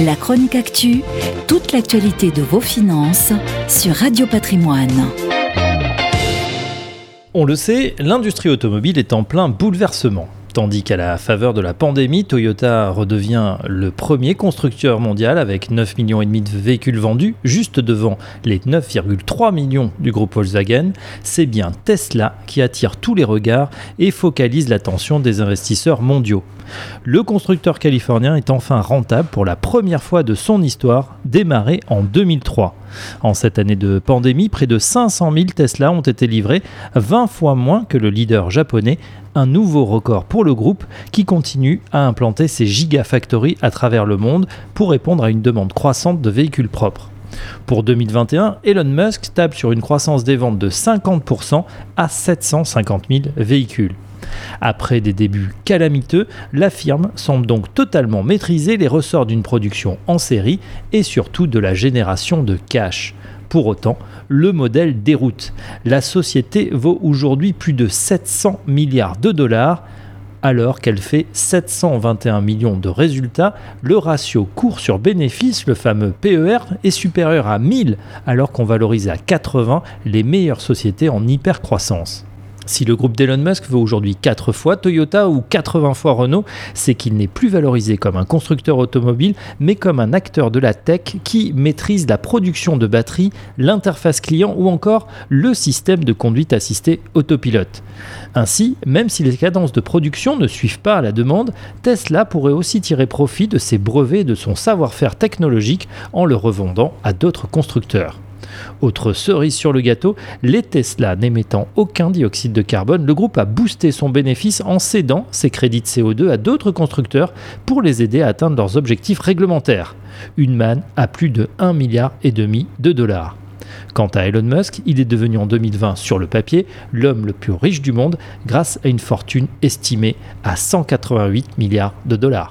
La chronique actu, toute l'actualité de vos finances sur Radio Patrimoine. On le sait, l'industrie automobile est en plein bouleversement. Tandis qu'à la faveur de la pandémie, Toyota redevient le premier constructeur mondial avec 9,5 millions de véhicules vendus, juste devant les 9,3 millions du groupe Volkswagen, c'est bien Tesla qui attire tous les regards et focalise l'attention des investisseurs mondiaux. Le constructeur californien est enfin rentable pour la première fois de son histoire, démarré en 2003. En cette année de pandémie, près de 500 000 Tesla ont été livrés, 20 fois moins que le leader japonais, un nouveau record pour le groupe qui continue à implanter ses gigafactories à travers le monde pour répondre à une demande croissante de véhicules propres. Pour 2021, Elon Musk tape sur une croissance des ventes de 50% à 750 000 véhicules. Après des débuts calamiteux, la firme semble donc totalement maîtriser les ressorts d'une production en série et surtout de la génération de cash. Pour autant, le modèle déroute. La société vaut aujourd'hui plus de 700 milliards de dollars. Alors qu'elle fait 721 millions de résultats, le ratio cours sur bénéfice, le fameux PER, est supérieur à 1000 alors qu'on valorise à 80 les meilleures sociétés en hypercroissance. Si le groupe d'Elon Musk vaut aujourd'hui 4 fois Toyota ou 80 fois Renault, c'est qu'il n'est plus valorisé comme un constructeur automobile, mais comme un acteur de la tech qui maîtrise la production de batteries, l'interface client ou encore le système de conduite assistée autopilote. Ainsi, même si les cadences de production ne suivent pas la demande, Tesla pourrait aussi tirer profit de ses brevets et de son savoir-faire technologique en le revendant à d'autres constructeurs. Autre cerise sur le gâteau, les Tesla n'émettant aucun dioxyde de carbone, le groupe a boosté son bénéfice en cédant ses crédits de CO2 à d'autres constructeurs pour les aider à atteindre leurs objectifs réglementaires. Une manne à plus de 1 milliard et demi de dollars. Quant à Elon Musk, il est devenu en 2020 sur le papier l'homme le plus riche du monde grâce à une fortune estimée à 188 milliards de dollars.